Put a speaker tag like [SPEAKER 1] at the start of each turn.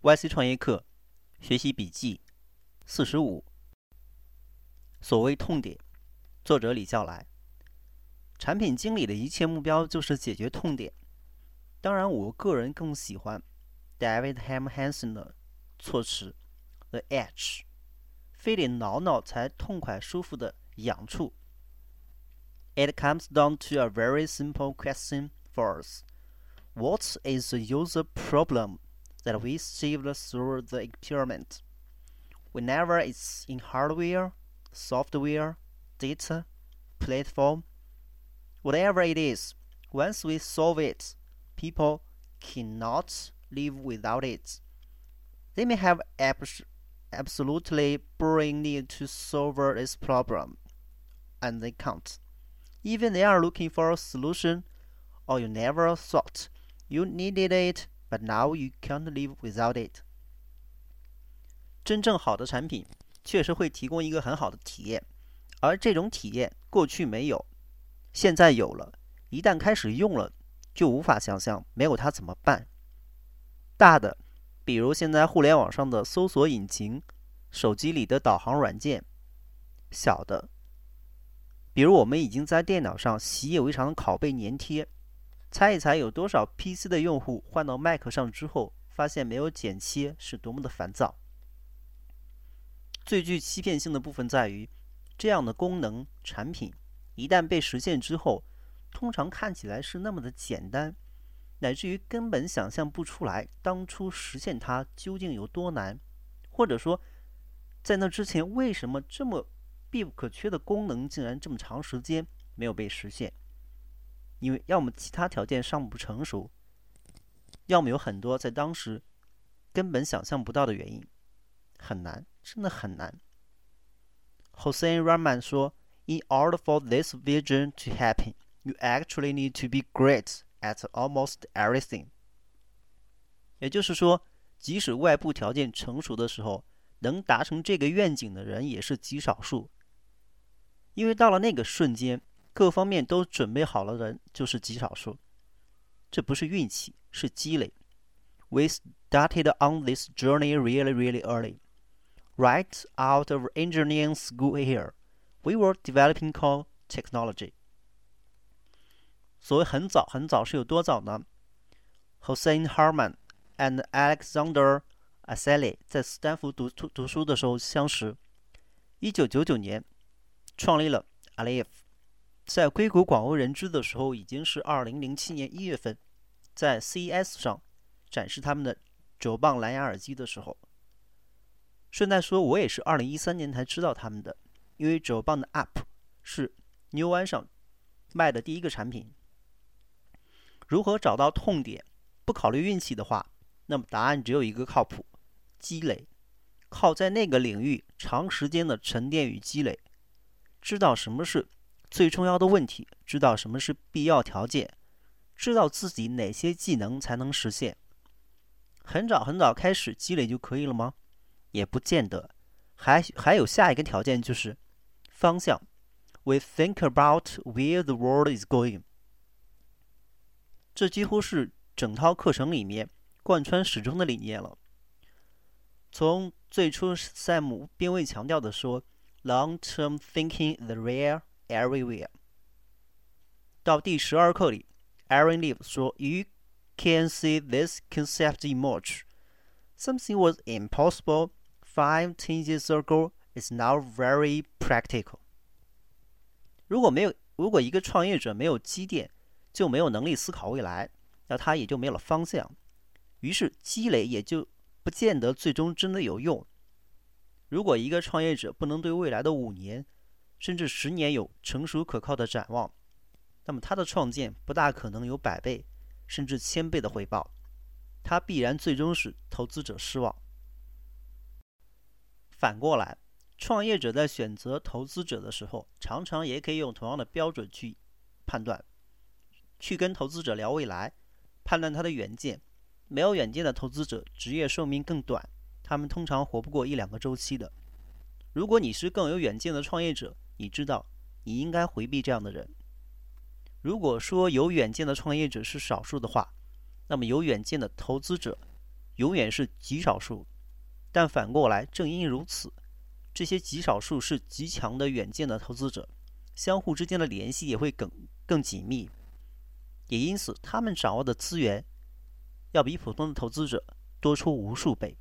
[SPEAKER 1] YC 创业课学习笔记四十五。所谓痛点，作者李笑来。产品经理的一切目标就是解决痛点。当然，我个人更喜欢 David Ham Hansen 的措辞：“The edge，非得挠挠才痛快舒服的痒处。” It comes down to a very simple question for us: What is the user problem? That we solved through the experiment. Whenever it's in hardware, software, data, platform, whatever it is, once we solve it, people cannot live without it. They may have abs absolutely burning need to solve this problem, and they can't. Even they are looking for a solution, or you never thought you needed it But now you can't live without it。真正好的产品确实会提供一个很好的体验，而这种体验过去没有，现在有了。一旦开始用了，就无法想象没有它怎么办。大的，比如现在互联网上的搜索引擎，手机里的导航软件；小的，比如我们已经在电脑上习以为常的拷贝粘贴。猜一猜，有多少 PC 的用户换到 Mac 上之后，发现没有剪切是多么的烦躁？最具欺骗性的部分在于，这样的功能产品一旦被实现之后，通常看起来是那么的简单，乃至于根本想象不出来当初实现它究竟有多难，或者说，在那之前为什么这么必不可缺的功能竟然这么长时间没有被实现？因为要么其他条件尚不成熟，要么有很多在当时根本想象不到的原因，很难，真的很难。Hossein Raman 说：“In order for this vision to happen, you actually need to be great at almost everything。”也就是说，即使外部条件成熟的时候，能达成这个愿景的人也是极少数，因为到了那个瞬间。各方面都准备好了的人就是极少数，这不是运气，是积累。We started on this journey really, really early. Right out of engineering school here, we were developing core technology. 所谓很早很早是有多早呢？Hossein Harman and Alexander Asseli 在斯坦福读读读书的时候相识，一九九九年创立了 Aleph。 在硅谷广为人知的时候，已经是二零零七年一月份，在 CES 上展示他们的九磅蓝牙耳机的时候。顺带说，我也是二零一三年才知道他们的，因为九磅的 App 是 New One 上卖的第一个产品。如何找到痛点？不考虑运气的话，那么答案只有一个：靠谱，积累，靠在那个领域长时间的沉淀与积累，知道什么是。最重要的问题，知道什么是必要条件，知道自己哪些技能才能实现。很早很早开始积累就可以了吗？也不见得，还还有下一个条件就是方向。We think about where the world is going。这几乎是整套课程里面贯穿始终的理念了。从最初，Sam 并未强调的说，long-term thinking the rare。Everywhere。到第十二课里，Aaron Leaf 说：“You can see this concept emerge. Something was impossible five, ten years ago is now very practical。”如果没有，如果一个创业者没有积淀，就没有能力思考未来，那他也就没有了方向。于是积累也就不见得最终真的有用。如果一个创业者不能对未来的五年， 甚至十年有成熟可靠的展望，那么他的创建不大可能有百倍甚至千倍的回报，他必然最终使投资者失望。反过来，创业者在选择投资者的时候，常常也可以用同样的标准去判断，去跟投资者聊未来，判断他的远见。没有远见的投资者，职业寿命更短，他们通常活不过一两个周期的。如果你是更有远见的创业者，你知道，你应该回避这样的人。如果说有远见的创业者是少数的话，那么有远见的投资者永远是极少数。但反过来，正因如此，这些极少数是极强的远见的投资者，相互之间的联系也会更更紧密。也因此，他们掌握的资源要比普通的投资者多出无数倍。